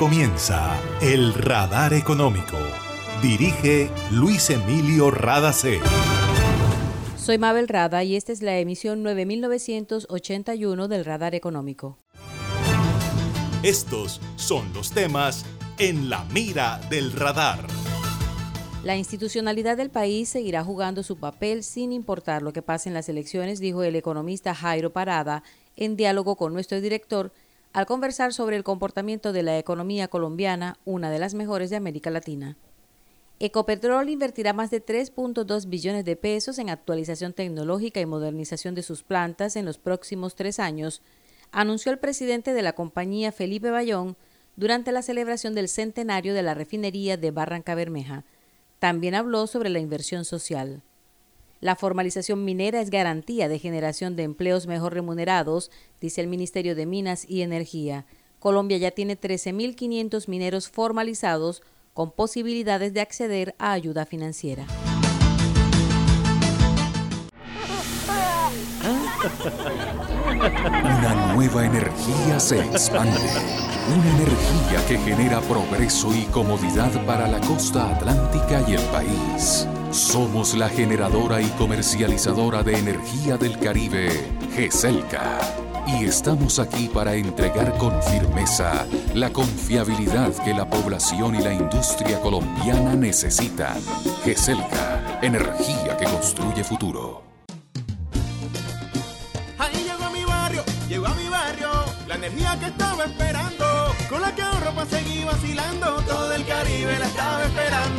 comienza El Radar Económico. Dirige Luis Emilio Radacé. Soy Mabel Rada y esta es la emisión 9981 del Radar Económico. Estos son los temas en la mira del radar. La institucionalidad del país seguirá jugando su papel sin importar lo que pase en las elecciones, dijo el economista Jairo Parada en diálogo con nuestro director al conversar sobre el comportamiento de la economía colombiana, una de las mejores de América Latina. Ecopetrol invertirá más de 3.2 billones de pesos en actualización tecnológica y modernización de sus plantas en los próximos tres años, anunció el presidente de la compañía Felipe Bayón durante la celebración del centenario de la refinería de Barranca Bermeja. También habló sobre la inversión social. La formalización minera es garantía de generación de empleos mejor remunerados, dice el Ministerio de Minas y Energía. Colombia ya tiene 13.500 mineros formalizados con posibilidades de acceder a ayuda financiera. Una nueva energía se expande. Una energía que genera progreso y comodidad para la costa atlántica y el país. Somos la generadora y comercializadora de energía del Caribe, GESELCA. Y estamos aquí para entregar con firmeza la confiabilidad que la población y la industria colombiana necesitan. GESELCA, energía que construye futuro. energía que estaba esperando, con la que ahorro para seguir vacilando, todo el Caribe la estaba esperando.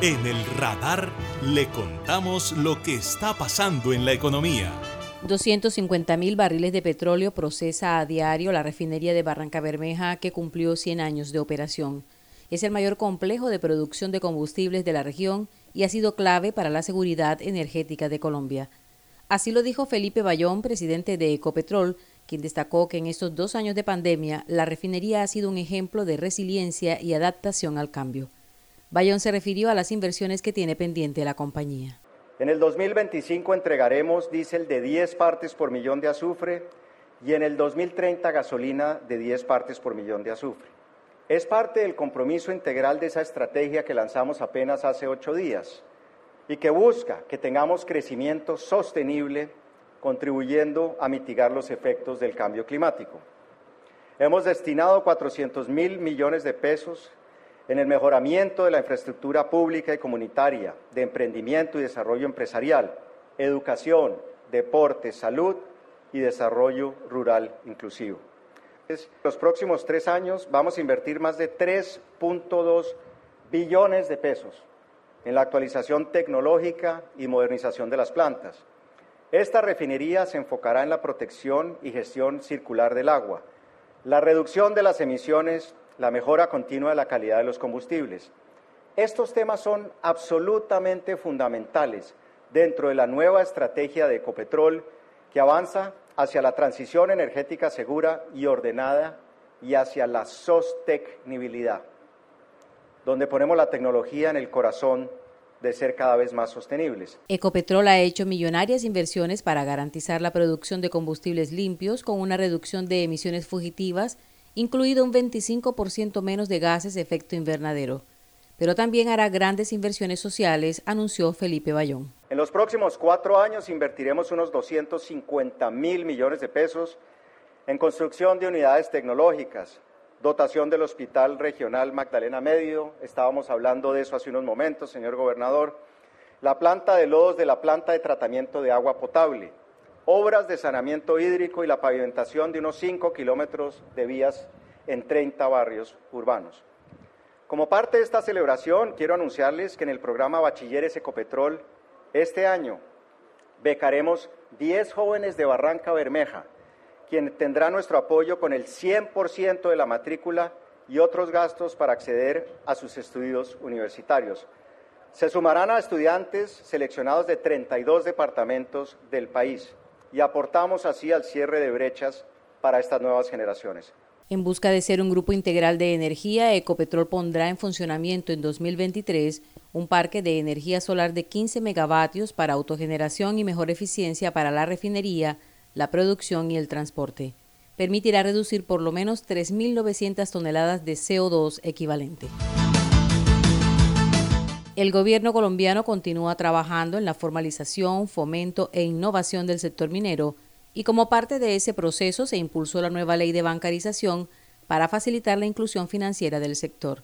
En el radar le contamos lo que está pasando en la economía. 250 mil barriles de petróleo procesa a diario la refinería de Barranca Bermeja que cumplió 100 años de operación. Es el mayor complejo de producción de combustibles de la región y ha sido clave para la seguridad energética de Colombia. Así lo dijo Felipe Bayón, presidente de Ecopetrol, quien destacó que en estos dos años de pandemia la refinería ha sido un ejemplo de resiliencia y adaptación al cambio. Bayón se refirió a las inversiones que tiene pendiente la compañía. En el 2025 entregaremos diésel de 10 partes por millón de azufre y en el 2030 gasolina de 10 partes por millón de azufre. Es parte del compromiso integral de esa estrategia que lanzamos apenas hace ocho días y que busca que tengamos crecimiento sostenible contribuyendo a mitigar los efectos del cambio climático. Hemos destinado 400 mil millones de pesos en el mejoramiento de la infraestructura pública y comunitaria, de emprendimiento y desarrollo empresarial, educación, deporte, salud y desarrollo rural inclusivo. En los próximos tres años vamos a invertir más de 3.2 billones de pesos en la actualización tecnológica y modernización de las plantas. Esta refinería se enfocará en la protección y gestión circular del agua, la reducción de las emisiones la mejora continua de la calidad de los combustibles. Estos temas son absolutamente fundamentales dentro de la nueva estrategia de Ecopetrol que avanza hacia la transición energética segura y ordenada y hacia la sostenibilidad, donde ponemos la tecnología en el corazón de ser cada vez más sostenibles. Ecopetrol ha hecho millonarias inversiones para garantizar la producción de combustibles limpios con una reducción de emisiones fugitivas incluido un 25% menos de gases de efecto invernadero. Pero también hará grandes inversiones sociales, anunció Felipe Bayón. En los próximos cuatro años invertiremos unos 250 mil millones de pesos en construcción de unidades tecnológicas, dotación del Hospital Regional Magdalena Medio, estábamos hablando de eso hace unos momentos, señor gobernador, la planta de lodos de la planta de tratamiento de agua potable, obras de saneamiento hídrico y la pavimentación de unos 5 kilómetros de vías en 30 barrios urbanos. Como parte de esta celebración, quiero anunciarles que en el programa Bachilleres Ecopetrol, este año becaremos 10 jóvenes de Barranca Bermeja, quien tendrá nuestro apoyo con el 100% de la matrícula y otros gastos para acceder a sus estudios universitarios. Se sumarán a estudiantes seleccionados de 32 departamentos del país y aportamos así al cierre de brechas para estas nuevas generaciones. En busca de ser un grupo integral de energía, Ecopetrol pondrá en funcionamiento en 2023 un parque de energía solar de 15 megavatios para autogeneración y mejor eficiencia para la refinería, la producción y el transporte. Permitirá reducir por lo menos 3.900 toneladas de CO2 equivalente. El gobierno colombiano continúa trabajando en la formalización, fomento e innovación del sector minero y como parte de ese proceso se impulsó la nueva ley de bancarización para facilitar la inclusión financiera del sector.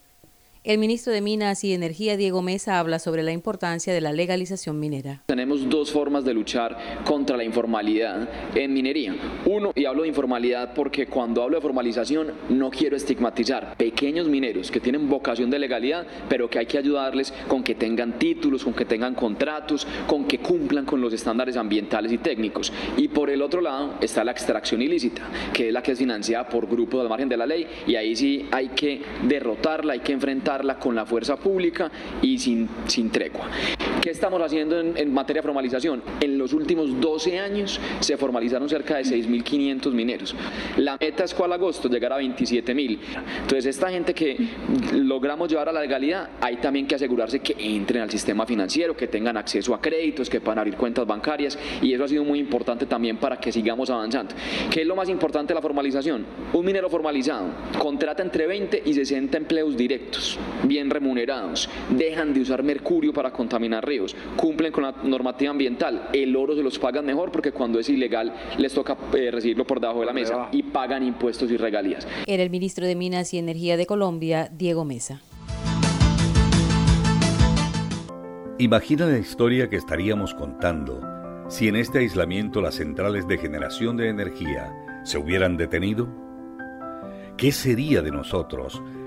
El ministro de Minas y Energía, Diego Mesa, habla sobre la importancia de la legalización minera. Tenemos dos formas de luchar contra la informalidad en minería. Uno, y hablo de informalidad porque cuando hablo de formalización no quiero estigmatizar pequeños mineros que tienen vocación de legalidad, pero que hay que ayudarles con que tengan títulos, con que tengan contratos, con que cumplan con los estándares ambientales y técnicos. Y por el otro lado está la extracción ilícita, que es la que es financiada por grupos al margen de la ley, y ahí sí hay que derrotarla, hay que enfrentar con la fuerza pública y sin, sin tregua. ¿Qué estamos haciendo en, materia de formalización? En los últimos 12 años se formalizaron cerca de 6.500 mineros. La meta es cuál agosto, llegar a 27.000. Entonces esta gente que logramos llevar a la legalidad, hay también que asegurarse que entren al sistema financiero, que tengan acceso a créditos, que puedan abrir cuentas bancarias y eso ha sido muy importante también para que sigamos avanzando. ¿Qué es lo más importante de la formalización? Un minero formalizado contrata entre 20 y 60 empleos directos bien remunerados, dejan de usar mercurio para contaminar ríos, cumplen con la normativa ambiental, el oro se los pagan mejor porque cuando es ilegal les toca eh, recibirlo por debajo de la mesa y pagan impuestos y regalías. Era el ministro de Minas y Energía de Colombia, Diego Mesa. Imagina la historia que estaríamos contando si en este aislamiento las centrales de generación de energía se hubieran detenido. ¿Qué sería de nosotros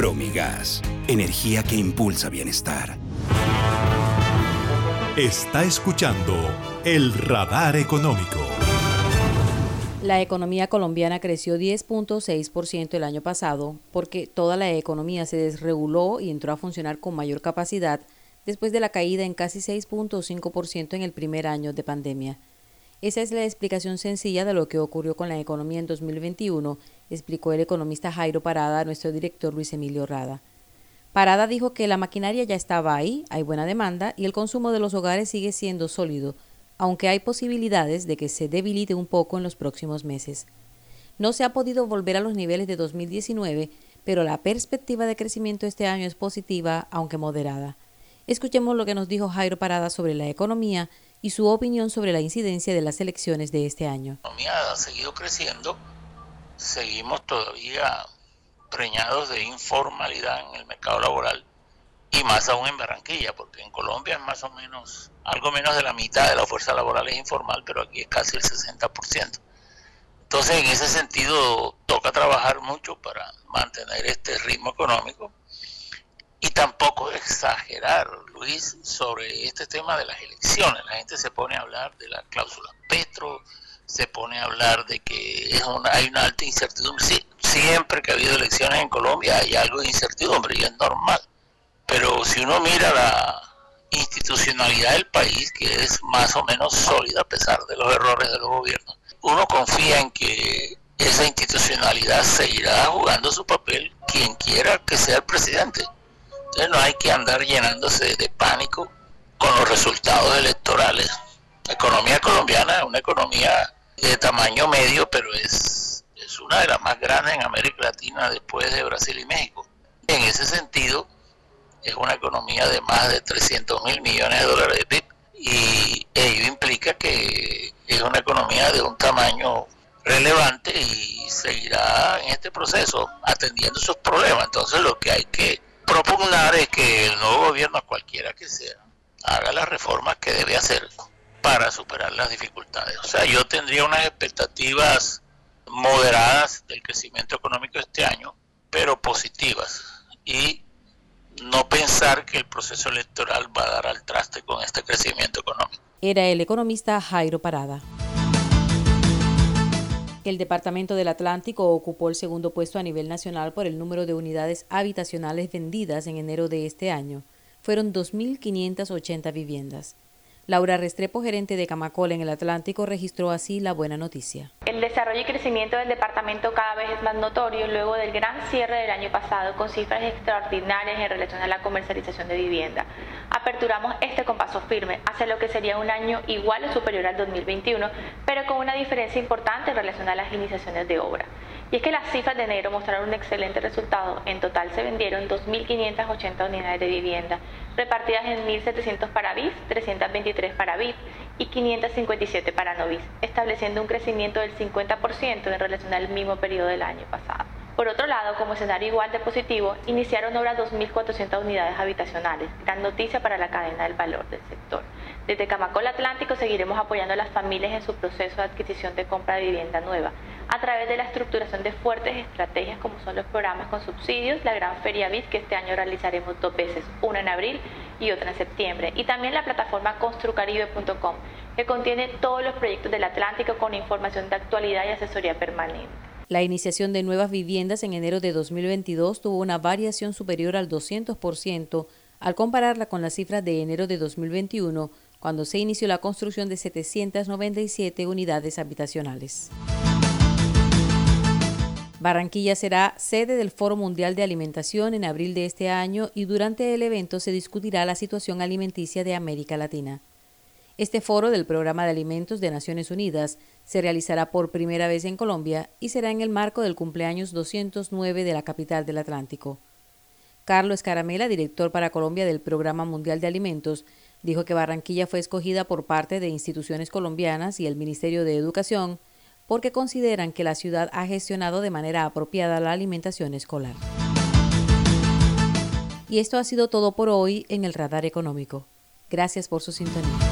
Promigas, energía que impulsa bienestar. Está escuchando el radar económico. La economía colombiana creció 10.6% el año pasado porque toda la economía se desreguló y entró a funcionar con mayor capacidad después de la caída en casi 6.5% en el primer año de pandemia. Esa es la explicación sencilla de lo que ocurrió con la economía en 2021, explicó el economista Jairo Parada a nuestro director Luis Emilio Rada. Parada dijo que la maquinaria ya estaba ahí, hay buena demanda y el consumo de los hogares sigue siendo sólido, aunque hay posibilidades de que se debilite un poco en los próximos meses. No se ha podido volver a los niveles de 2019, pero la perspectiva de crecimiento este año es positiva, aunque moderada. Escuchemos lo que nos dijo Jairo Parada sobre la economía y su opinión sobre la incidencia de las elecciones de este año. La economía ha seguido creciendo, seguimos todavía preñados de informalidad en el mercado laboral y más aún en Barranquilla, porque en Colombia es más o menos algo menos de la mitad de la fuerza laboral es informal, pero aquí es casi el 60%. Entonces, en ese sentido, toca trabajar mucho para mantener este ritmo económico y tampoco exagerar, Luis, sobre este tema de las elecciones. La gente se pone a hablar de la cláusula Petro, se pone a hablar de que es una, hay una alta incertidumbre. Sí, siempre que ha habido elecciones en Colombia hay algo de incertidumbre y es normal. Pero si uno mira la institucionalidad del país, que es más o menos sólida a pesar de los errores de los gobiernos, uno confía en que esa institucionalidad seguirá jugando su papel quien quiera que sea el presidente. Entonces no hay que andar llenándose de pánico con los resultados electorales. La economía colombiana es una economía de tamaño medio, pero es, es una de las más grandes en América Latina después de Brasil y México. En ese sentido, es una economía de más de 300 mil millones de dólares de PIB y ello implica que es una economía de un tamaño relevante y seguirá en este proceso atendiendo esos problemas. Entonces lo que hay que propugnar es que el nuevo gobierno, cualquiera que sea, haga las reformas que debe hacer para superar las dificultades. O sea, yo tendría unas expectativas moderadas del crecimiento económico este año, pero positivas. Y no pensar que el proceso electoral va a dar al traste con este crecimiento económico. Era el economista Jairo Parada. El Departamento del Atlántico ocupó el segundo puesto a nivel nacional por el número de unidades habitacionales vendidas en enero de este año. Fueron 2.580 viviendas. Laura Restrepo, gerente de Camacol en el Atlántico, registró así la buena noticia. El desarrollo y crecimiento del departamento cada vez es más notorio luego del gran cierre del año pasado con cifras extraordinarias en relación a la comercialización de vivienda. Aperturamos este con paso firme hacia lo que sería un año igual o superior al 2021, pero con una diferencia importante en relación a las iniciaciones de obra. Y es que las cifras de enero mostraron un excelente resultado. En total se vendieron 2.580 unidades de vivienda, repartidas en 1.700 para BIS, 323 para VIP y 557 para Novis, estableciendo un crecimiento del 50% en relación al mismo periodo del año pasado. Por otro lado, como escenario igual de positivo, iniciaron obras 2.400 unidades habitacionales, gran noticia para la cadena del valor del sector. Desde Camacol Atlántico seguiremos apoyando a las familias en su proceso de adquisición de compra de vivienda nueva, a través de la estructuración de fuertes estrategias como son los programas con subsidios, la Gran Feria BIS que este año realizaremos dos veces, una en abril y otra en septiembre, y también la plataforma construcaribe.com que contiene todos los proyectos del Atlántico con información de actualidad y asesoría permanente. La iniciación de nuevas viviendas en enero de 2022 tuvo una variación superior al 200% al compararla con las cifras de enero de 2021, cuando se inició la construcción de 797 unidades habitacionales. Barranquilla será sede del Foro Mundial de Alimentación en abril de este año y durante el evento se discutirá la situación alimenticia de América Latina. Este foro del Programa de Alimentos de Naciones Unidas se realizará por primera vez en Colombia y será en el marco del cumpleaños 209 de la capital del Atlántico. Carlos Caramela, director para Colombia del Programa Mundial de Alimentos, dijo que Barranquilla fue escogida por parte de instituciones colombianas y el Ministerio de Educación porque consideran que la ciudad ha gestionado de manera apropiada la alimentación escolar. Y esto ha sido todo por hoy en el Radar Económico. Gracias por su sintonía.